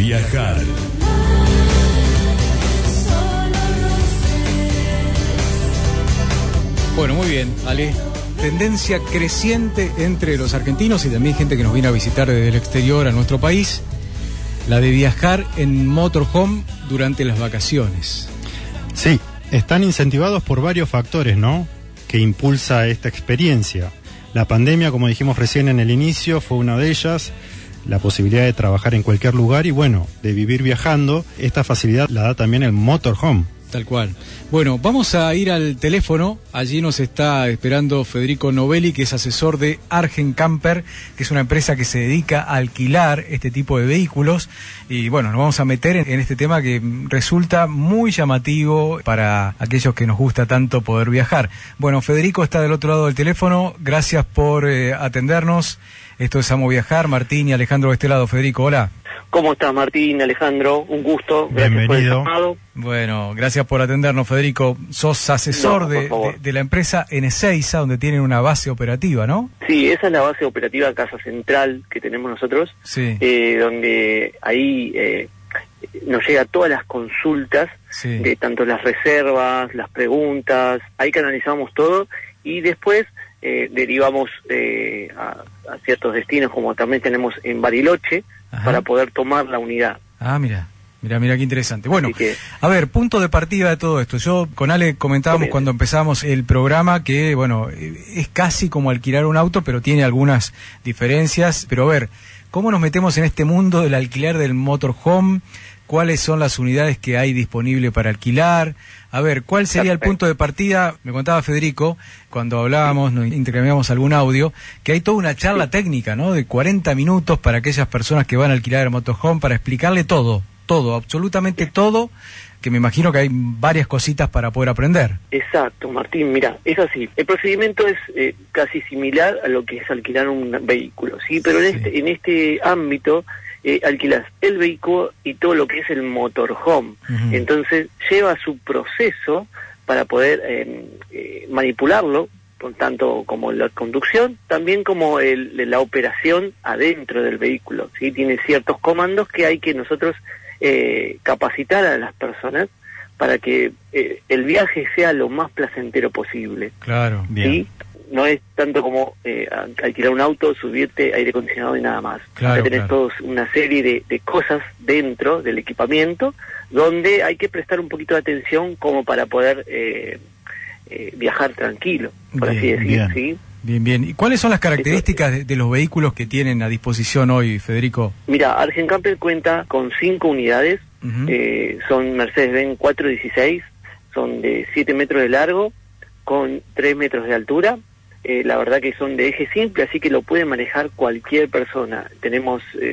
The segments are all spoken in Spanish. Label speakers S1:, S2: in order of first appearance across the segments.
S1: Viajar.
S2: Bueno, muy bien, Ale. Tendencia creciente entre los argentinos y también gente que nos viene a visitar desde el exterior a nuestro país, la de viajar en motorhome durante las vacaciones.
S3: Sí, están incentivados por varios factores, ¿no? Que impulsa esta experiencia. La pandemia, como dijimos recién en el inicio, fue una de ellas. La posibilidad de trabajar en cualquier lugar y bueno, de vivir viajando. Esta facilidad la da también el motorhome.
S2: Tal cual. Bueno, vamos a ir al teléfono. Allí nos está esperando Federico Novelli, que es asesor de Argen Camper, que es una empresa que se dedica a alquilar este tipo de vehículos. Y bueno, nos vamos a meter en, este tema que resulta muy llamativo para aquellos que nos gusta tanto poder viajar. Bueno, Federico está del otro lado del teléfono. Gracias por eh, atendernos. Esto es Amo Viajar. Martín y Alejandro de este lado. Federico, hola.
S4: ¿Cómo estás, Martín, Alejandro? Un gusto. Gracias por el
S3: Bienvenido.
S4: llamado.
S2: Bueno, gracias por atendernos, Federico. Sos asesor
S4: No,
S2: de,
S4: favor.
S2: de- de la empresa N6, donde tienen una base operativa, ¿no?
S4: Sí, esa es la base operativa Casa Central que tenemos nosotros,
S2: Sí.
S4: eh, donde ahí eh, nos llega todas las consultas
S2: Sí.
S4: de tanto las reservas, las preguntas, ahí canalizamos todo y después eh, derivamos eh, a, a ciertos destinos como también tenemos en Bariloche
S2: Ajá.
S4: para poder tomar la unidad.
S2: Ah, mira. Mira, mira qué interesante. Bueno,
S4: que-
S2: a ver, punto de partida de todo esto. Yo con Ale comentábamos cuando empezamos el programa que, bueno, es casi como alquilar un auto, pero tiene algunas diferencias. Pero a ver, ¿cómo nos metemos en este mundo del alquiler del motorhome? ¿Cuáles son las unidades que hay disponible para alquilar? A ver, ¿cuál sería el punto de partida? Me contaba Federico, cuando hablábamos, nos intercambiamos algún audio, que hay toda una charla técnica, ¿no? De 40 minutos para aquellas personas que van a alquilar el motorhome para explicarle todo, todo, absolutamente todo, que me imagino que hay varias cositas para poder aprender.
S4: Exacto, Martín, mira, es así. El procedimiento es eh, casi similar a lo que es alquilar un vehículo, ¿sí? Pero en este, en este ámbito eh, alquilas el vehículo y todo lo que es el motorhome.
S2: Ujú.
S4: Entonces lleva su proceso para poder eh, eh, manipularlo, por tanto como la conducción, también como el, la operación adentro del vehículo, ¿sí? Tiene ciertos comandos que hay que nosotros eh, capacitar a las personas para que eh, el viaje sea lo más placentero posible.
S2: Claro.
S4: ¿sí? No es tanto como eh, alquilar un auto, subirte, aire acondicionado y nada más.
S2: Claro,
S4: tenés
S2: claro.
S4: todos una serie de, de cosas dentro del equipamiento donde hay que prestar un poquito de atención como para poder eh, eh, viajar tranquilo, por así
S2: Bien,
S4: decir.
S3: bien.
S4: ¿sí?
S2: Bien, bien. ¿Y cuáles son las características de, de los vehículos que tienen a disposición hoy, Federico?
S4: Mira, Argen Camper cuenta con cinco unidades, eh, son Mercedes-Benz 416, son de 7 metros de largo, con 3 metros de altura. Eh, la verdad que son de eje simple, así que lo puede manejar cualquier persona. Tenemos eh,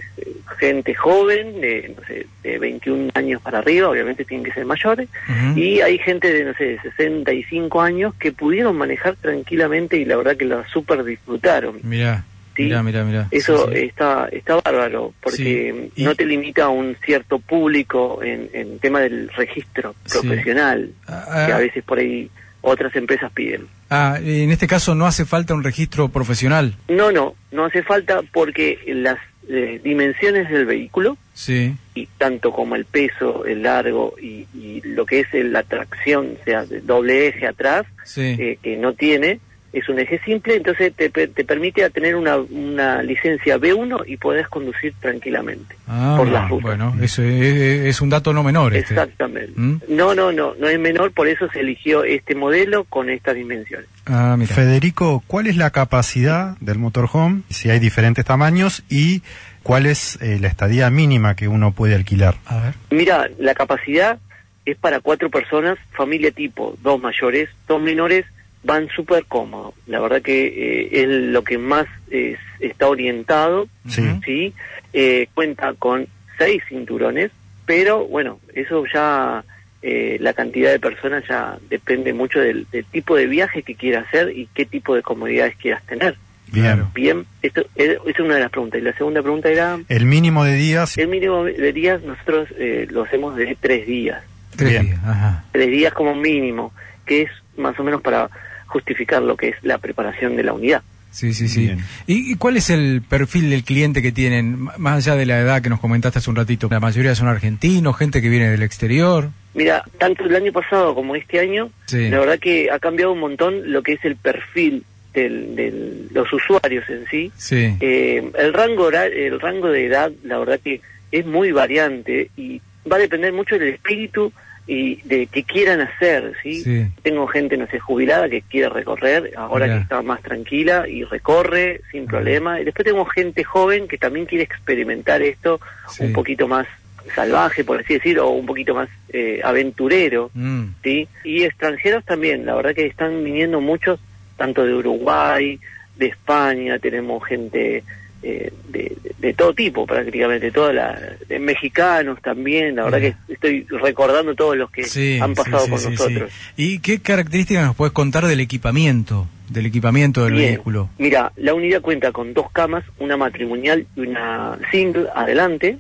S4: gente joven, de, no sé, de 21 años para arriba, obviamente tienen que ser mayores, y hay gente de, no sé, de 65 años que pudieron manejar tranquilamente y la verdad que la super disfrutaron.
S2: Mirá,
S4: Sí.
S2: mirá, mirá, mirá.
S4: Eso
S2: Sí, sí.
S4: está está bárbaro, porque
S2: y-
S4: no te limita a un cierto público en, en tema del registro profesional,
S2: Ah,
S4: que a
S2: ah,
S4: veces por ahí otras empresas piden.
S2: Ah, en este caso no hace falta un registro profesional.
S4: No, no, no hace falta porque las eh, dimensiones del vehículo,
S2: Sí.
S4: y tanto como el peso, el largo y, y lo que es el- la tracción, o sea, de doble eje atrás,
S2: Sí.
S4: eh, que no tiene, es un eje simple, entonces te, te permite tener una, una licencia B1 y podés conducir tranquilamente
S2: Ah,
S4: por las rutas.
S2: bueno, eso es, es un dato no menor. Este.
S4: Exactamente.
S2: ¿Mm?
S4: No, no, no, no es menor, por eso se eligió este modelo con estas dimensiones.
S2: Ah, mira.
S3: Federico, ¿cuál es la capacidad del motorhome? Si hay diferentes tamaños y cuál es eh, la estadía mínima que uno puede alquilar.
S2: A ver.
S4: Mira, la capacidad es para cuatro personas, familia tipo, dos mayores, dos menores van súper cómodos. La verdad que eh, es lo que más es- está orientado,
S3: Sí.
S4: ¿sí? Eh, cuenta con seis cinturones, pero bueno, eso ya, eh, la cantidad de personas ya depende mucho del, del tipo de viaje que quieras hacer y qué tipo de comodidades quieras tener.
S3: Bien.
S4: Bien, esto es, esa es una de las preguntas. Y la segunda pregunta era,
S3: El mínimo de días.
S4: el mínimo de días nosotros eh, lo hacemos de tres días.
S2: Tres
S3: Bien.
S2: días, ajá.
S4: tres días como mínimo, que es más o menos para justificar lo que es la preparación de la unidad.
S2: Sí, sí, sí. ¿Y, y cuál es el perfil del cliente que tienen, más allá de la edad que nos comentaste hace un ratito? La mayoría son argentinos, gente que viene del exterior.
S4: Mira, tanto el año pasado como este año,
S2: Sí.
S4: la verdad que ha cambiado un montón lo que es el perfil de los usuarios en sí.
S2: Sí.
S4: Eh, el rango el rango de edad, la verdad que es muy variante y va a depender mucho del espíritu y de que quieran hacer, ¿sí?
S2: Sí.
S4: Tengo gente, no sé, jubilada que quiere recorrer, ahora que está más tranquila y recorre sin problema. Y después tengo gente joven que también quiere experimentar esto
S2: Sí.
S4: un poquito más salvaje, por así decir, o un poquito más eh, aventurero,
S2: Mm.
S4: ¿sí? Y extranjeros también, la verdad que están viniendo muchos, tanto de Uruguay, de España, tenemos gente eh, de, de todo tipo prácticamente, toda la, de mexicanos también, la verdad que estoy recordando todos los que
S2: Sí,
S4: han pasado
S2: sí,
S4: con
S2: sí,
S4: nosotros.
S2: ¿Y qué características nos puedes contar del equipamiento, del equipamiento del
S4: Bien.
S2: vehículo?
S4: Mira, la unidad cuenta con dos camas, una matrimonial y una single adelante,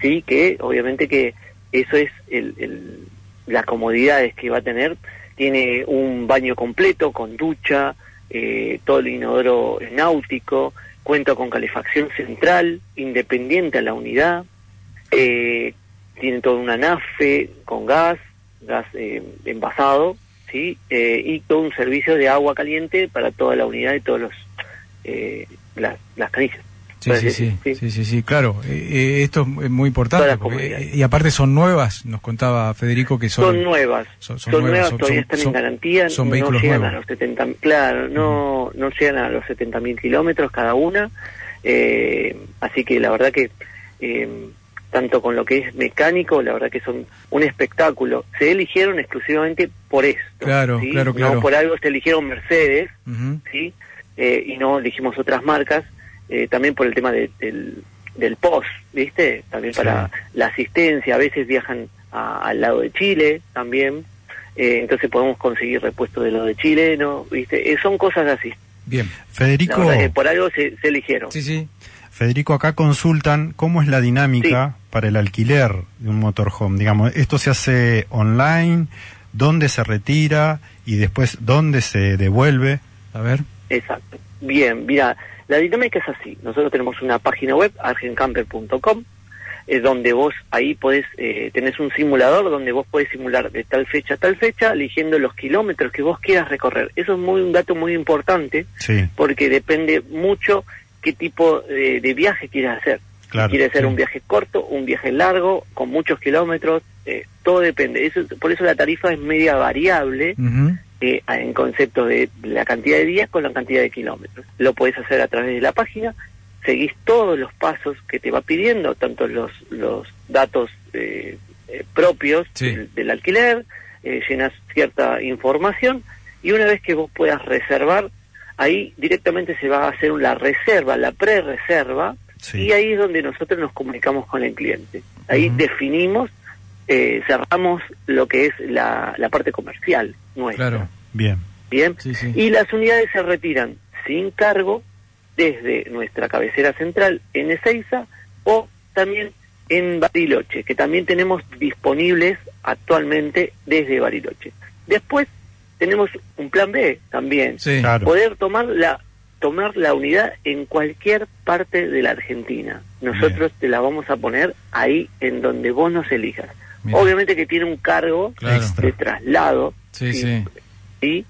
S4: sí, que obviamente que eso es el, el- las comodidades que va a tener. Tiene un baño completo con ducha, eh, todo el inodoro náutico, cuenta con calefacción central, independiente a la unidad, eh, tiene toda una nafe con gas, gas eh, envasado, sí, Eh, y todo un servicio de agua caliente para toda la unidad y todos los eh, las, las canillas.
S2: Sí, sí, sí, sí, sí, sí, claro. Eh, eh, esto es muy importante. Porque-
S4: comodidades.
S2: y aparte son nuevas, nos contaba Federico que son...
S4: Son, nuevas,
S2: son-
S4: son,
S2: son nuevas,
S4: todavía
S2: son-
S4: están en garantía,
S2: son
S4: no
S2: vehículos
S4: llegan
S2: nuevos.
S4: a los 70, claro, no, no llegan a los 70.000 kilómetros cada una, eh, así que la verdad que eh, tanto con lo que es mecánico, la verdad que son un espectáculo. Se eligieron exclusivamente por esto.
S2: Claro,
S4: ¿sí?
S2: claro, claro.
S4: No por algo se eligieron Mercedes. ¿sí? Eh, y no elegimos otras marcas, eh, también por el tema de- del, del POS, ¿viste? También
S3: Sí.
S4: para la asistencia, a veces viajan a- al lado de Chile también, eh, entonces podemos conseguir repuestos de lo de Chile, ¿no? ¿Viste? Eh, son cosas así.
S2: Bien.
S4: La
S3: Federico,
S4: que por algo se, se eligieron.
S2: Sí, sí.
S3: Federico, acá consultan cómo es la dinámica para el alquiler de un motorhome. Digamos, esto se hace online, dónde se retira y después dónde se devuelve.
S2: A ver.
S4: Exacto. Bien, mira, la dinámica es así. Nosotros tenemos una página web, argencamper.com, es donde vos ahí podés, eh, tenés un simulador donde vos podés simular de tal fecha a tal fecha, eligiendo los kilómetros que vos quieras recorrer. Eso es muy un dato muy importante
S3: Sí,
S4: porque depende mucho qué tipo de, de viaje quieras hacer.
S3: Claro,
S4: quieres hacer
S2: sí.
S4: un viaje corto, un viaje largo, con muchos kilómetros, eh, todo depende. Eso, por eso la tarifa es media variable. Eh, en concepto de la cantidad de días con la cantidad de kilómetros. Lo puedes hacer a través de la página, seguís todos los pasos que te va pidiendo, tanto los, los datos eh, eh, propios
S2: Sí.
S4: del, del alquiler, eh, llenas cierta información y una vez que vos puedas reservar, ahí directamente se va a hacer la reserva, la pre-reserva,
S3: Sí.
S4: y ahí es donde nosotros nos comunicamos con el cliente. Ahí definimos, eh, cerramos lo que es la, la parte comercial nuestra.
S2: Claro.
S3: bien.
S4: Bien.
S2: Sí, sí.
S4: Y las unidades se retiran sin cargo desde nuestra cabecera central en Ezeiza o también en Bariloche, que también tenemos disponibles actualmente desde Bariloche. Después tenemos un plan B también,
S2: Sí.
S3: Claro.
S4: poder tomar la tomar la unidad en cualquier parte de la Argentina. Nosotros te la vamos a poner ahí en donde vos nos elijas.
S2: Mira.
S4: Obviamente que tiene un cargo
S2: Claro.
S4: De traslado,
S2: Sí,
S4: Sí.
S2: sí.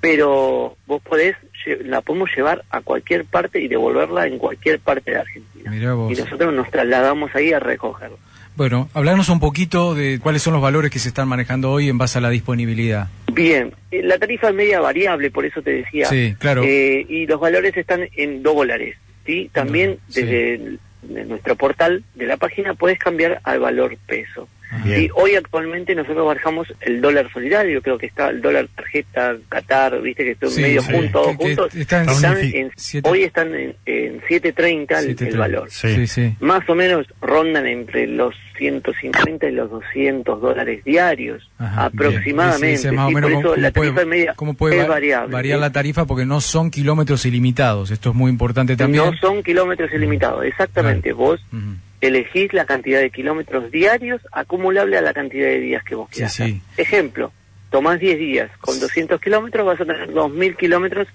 S4: Pero vos podés, la podemos llevar a cualquier parte y devolverla en cualquier parte de Argentina.
S2: Mirá vos.
S4: Y nosotros nos trasladamos ahí a recogerlo.
S2: Bueno, hablarnos un poquito de cuáles son los valores que se están manejando hoy en base a la disponibilidad.
S4: Bien, eh, la tarifa es media variable, por eso te decía.
S2: Sí, claro.
S4: Eh, y los valores están en dólares, ¿sí? También desde el- de nuestro portal de la página puedes cambiar al valor peso. Sí, hoy actualmente nosotros barajamos el dólar solidario, creo que está el dólar tarjeta Qatar, viste que estoy
S2: Sí,
S4: medio
S2: sí.
S4: juntos,
S2: que
S4: juntos. Están
S3: siete-
S4: en-
S2: siete-
S4: hoy están en, en 7.30 el- el,
S2: 7.30.
S4: valor.
S3: Sí.
S4: Más o menos rondan entre los 150 y los 200 dólares diarios,
S2: Ajá,
S4: aproximadamente.
S2: más o menos
S4: por eso la
S2: puede-
S4: tarifa media
S2: cómo puede
S4: es
S2: va-
S4: variable.
S2: variar la tarifa porque no son kilómetros ilimitados. Esto es muy importante también.
S4: No son kilómetros ilimitados, exactamente. Vos
S2: Ujú.
S4: Elegís la cantidad de kilómetros diarios acumulable a la cantidad de días que vos quieras.
S2: sí.
S4: Ejemplo, tomás 10 días, con 200 kilómetros vas a tener 2.000 kilómetros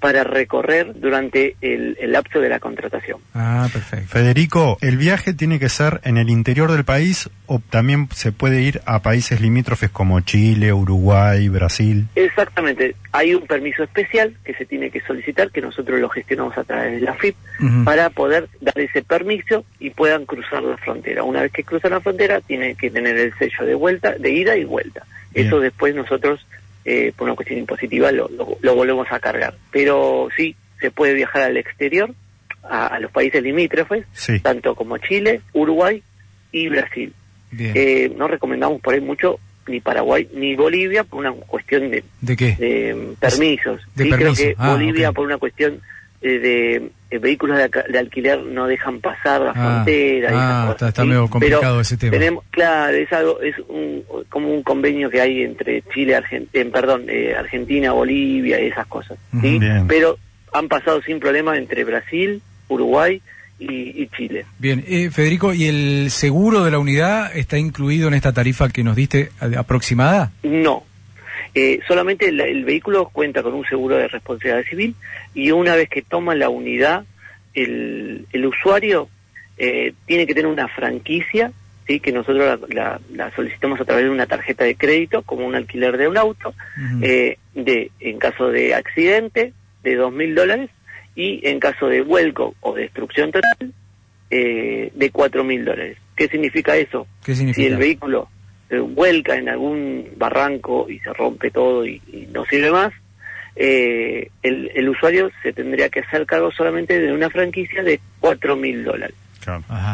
S4: para recorrer durante el, el lapso de la contratación.
S2: Ah, perfecto.
S3: Federico, ¿el viaje tiene que ser en el interior del país o también se puede ir a países limítrofes como Chile, Uruguay, Brasil?
S4: Exactamente, hay un permiso especial que se tiene que solicitar, que nosotros lo gestionamos a través de la FIP, para poder dar ese permiso y puedan cruzar la frontera. Una vez que cruzan la frontera, tienen que tener el sello de vuelta, de ida y vuelta.
S3: Bien.
S4: Eso después nosotros, eh, por una cuestión impositiva, lo, lo- lo volvemos a cargar. Pero sí, se puede viajar al exterior, a, a los países limítrofes,
S3: Sí.
S4: tanto como Chile, Uruguay y Brasil. Eh, no recomendamos por ahí mucho ni Paraguay ni Bolivia por una cuestión de,
S2: ¿De qué?
S4: de mm, permisos.
S2: De
S4: sí,
S2: permiso.
S4: creo que
S2: Ah,
S4: Bolivia por una cuestión eh, de, eh, vehículos de, aca- de alquiler no dejan pasar la
S2: Ah,
S4: frontera.
S2: ah, está- está medio complicado
S4: Pero
S2: ese tema.
S4: Tenemos, claro, es algo, es un, como un convenio que hay entre Chile, Argentina, perdón, eh, Argentina, Bolivia y esas cosas. ¿sí?
S3: Ujú, bien.
S4: Pero han pasado sin problema entre Brasil, Uruguay y, y Chile.
S2: Bien, eh, Federico, ¿y el seguro de la unidad está incluido en esta tarifa que nos diste aproximada?
S4: No. Eh, solamente el, el vehículo cuenta con un seguro de responsabilidad civil y una vez que toma la unidad, el, el usuario eh, tiene que tener una franquicia, ¿sí? que nosotros la, la- la solicitamos a través de una tarjeta de crédito, como un alquiler de un auto, eh, de en caso de accidente, de dos mil dólares, y en caso de vuelco o destrucción total, eh, de cuatro mil dólares. ¿Qué significa eso?
S2: ¿Qué
S4: si
S2: significa?
S4: el vehículo se vuelca en algún barranco y se rompe todo y, y no sirve más, eh, el, el usuario se tendría que hacer cargo solamente de una franquicia de cuatro mil dólares.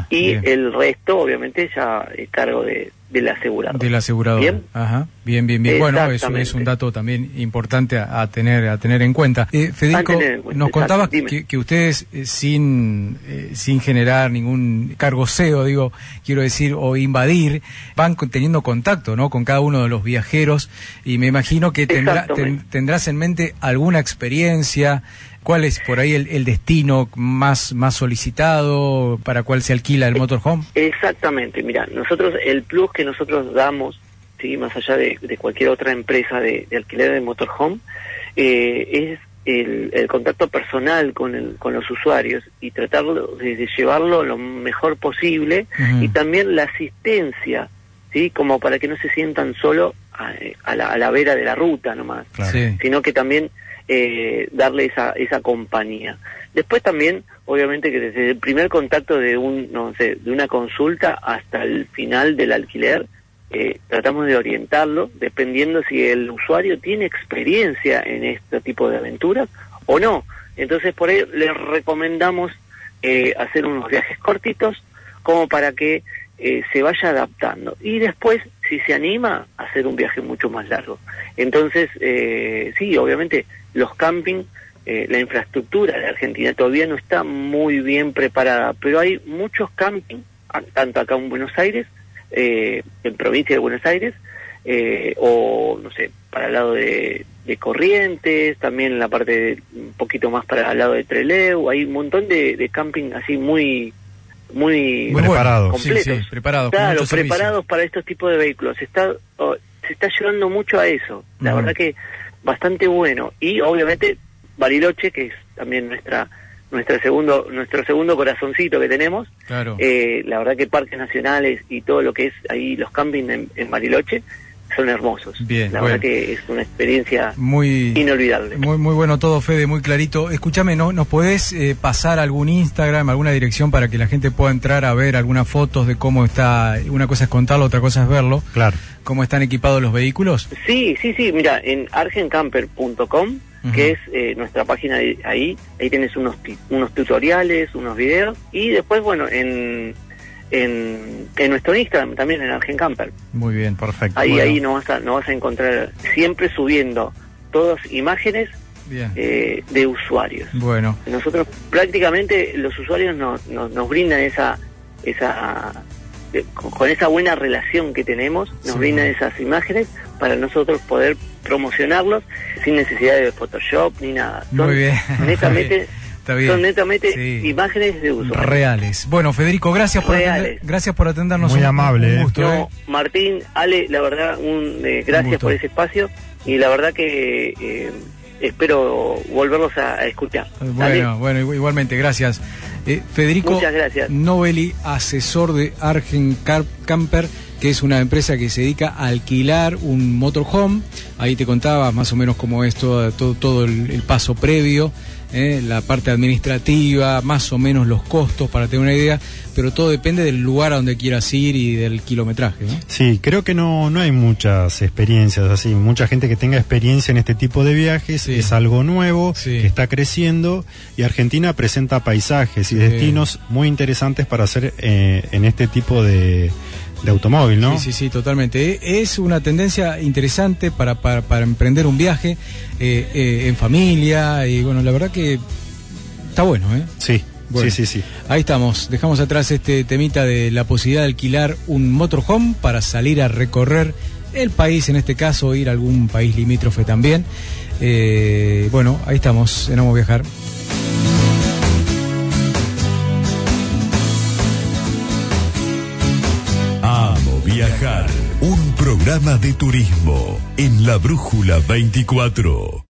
S4: Y
S2: bien.
S4: el resto, obviamente, ya es cargo de, del asegurador.
S2: Del asegurador.
S4: Bien.
S2: Ajá. Bien, bien, bien. Bueno, eso es
S4: Exactamente.
S2: un dato también importante a, a tener a tener en cuenta. Eh, Federico,
S4: A tener en cuenta,
S2: nos contabas que, que ustedes eh, sin eh, sin generar ningún cargoseo, digo, quiero decir, o invadir, van teniendo contacto, ¿no? Con cada uno de los viajeros y me imagino que tendrá, ten- tendrás en mente alguna experiencia. ¿Cuál es por ahí el, el destino más más solicitado para cuál se alquila el motorhome?
S4: Exactamente, mira, nosotros, el plus que nosotros damos, ¿sí? más allá de, de cualquier otra empresa de, de alquiler de motorhome, eh, es el, el contacto personal con, el, con los usuarios y tratarlo de, de llevarlo lo mejor posible y también la asistencia, ¿sí? como para que no se sientan solo a, a la, a la vera de la ruta nomás
S3: Claro.
S2: Sí.
S4: sino que también eh, darle esa, esa compañía. Después también, obviamente que desde el primer contacto de un, no sé, de una consulta hasta el final del alquiler, eh, tratamos de orientarlo, dependiendo si el usuario tiene experiencia en este tipo de aventuras o no. Entonces por ahí le recomendamos eh, hacer unos viajes cortitos como para que eh, se vaya adaptando. Y después, si se anima, hacer un viaje mucho más largo. Entonces, eh, sí, obviamente los camping, eh, la infraestructura de Argentina todavía no está muy bien preparada, pero hay muchos camping, a- tanto acá en Buenos Aires, eh, en provincia de Buenos Aires, eh, o no sé, para el lado de, de Corrientes, también en la parte de, un poquito más para el lado de Treleu, hay un montón de, de camping así muy muy,
S3: Preparados.
S2: bueno. Sí,
S4: completos.
S2: sí, preparados.
S4: Claro, preparados para estos tipos de vehículos. Se está, oh, se está llevando mucho a eso. La verdad que bastante bueno. Y obviamente Bariloche, que es también nuestra nuestro segundo nuestro segundo corazoncito que tenemos.
S2: Claro.
S4: Eh, la verdad que parques nacionales y todo lo que es ahí los campings en, en Bariloche son hermosos.
S2: Bien,
S4: la
S2: bueno.
S4: verdad que es una experiencia
S2: muy
S4: inolvidable.
S2: Muy, muy bueno todo, Fede, muy clarito. Escúchame, ¿no, ¿nos podés eh, pasar algún Instagram, alguna dirección para que la gente pueda entrar a ver algunas fotos de cómo está? Una cosa es contarlo, otra cosa es verlo.
S3: Claro.
S2: ¿Cómo están equipados los vehículos?
S4: Sí, sí, sí, mira, en argencamper.com, Que es eh, nuestra página de ahí, ahí tienes unos, unos tutoriales, unos videos, y después, bueno, en, en, en nuestro Instagram, también en Argen Camper.
S2: Muy bien, perfecto.
S4: Ahí,
S2: Bueno,
S4: ahí no vas, a, no vas a encontrar, siempre subiendo todas imágenes eh, de usuarios.
S2: Bueno,
S4: Nosotros prácticamente los usuarios nos, nos, nos brindan esa, esa de- con, esa buena relación que tenemos, nos
S2: Sí.
S4: brindan esas imágenes para nosotros poder promocionarlos sin necesidad de Photoshop ni nada. Son
S2: Muy bien.
S4: netamente,
S2: Está bien.
S4: son netamente
S2: Sí.
S4: imágenes de usuarios.
S2: reales. Bueno, Federico, gracias por, atender- gracias por atendernos.
S3: Muy
S2: un-
S3: amable,
S2: Un
S3: eh.
S2: gusto,
S4: No,
S2: eh.
S4: Martín, Ale, la verdad, un, eh, gracias por ese espacio y la verdad que eh, espero volverlos a, a escuchar. ¿Dale?
S2: Bueno, bueno, igu- igualmente, gracias. Eh, Federico. Novelli, asesor de Argen Camper, que es una empresa que se dedica a alquilar un motorhome. Ahí te contaba más o menos cómo es todo, todo, todo el, el paso previo, eh, la parte administrativa, más o menos los costos, para tener una idea, pero todo depende del lugar a donde quieras ir y del kilometraje. ¿no?
S3: Sí, creo que no, no hay muchas experiencias así, mucha gente que tenga experiencia en este tipo de viajes,
S2: Sí.
S3: es algo nuevo,
S2: Sí.
S3: que está creciendo y Argentina presenta paisajes y
S2: Sí.
S3: destinos muy interesantes para hacer eh, en este tipo de, de automóvil, ¿no?
S2: Sí, sí, sí, totalmente. E- Es una tendencia interesante para, para, para emprender un viaje eh, eh, en familia y bueno, la verdad que está bueno, ¿eh?
S3: Sí,
S2: Bueno.
S3: sí, sí, sí.
S2: Ahí estamos, dejamos atrás este temita de la posibilidad de alquilar un motorhome para salir a recorrer el país, en este caso ir a algún país limítrofe también. Eh, bueno, ahí estamos, en Amo Viajar.
S1: Programa de turismo en la Brújula 24.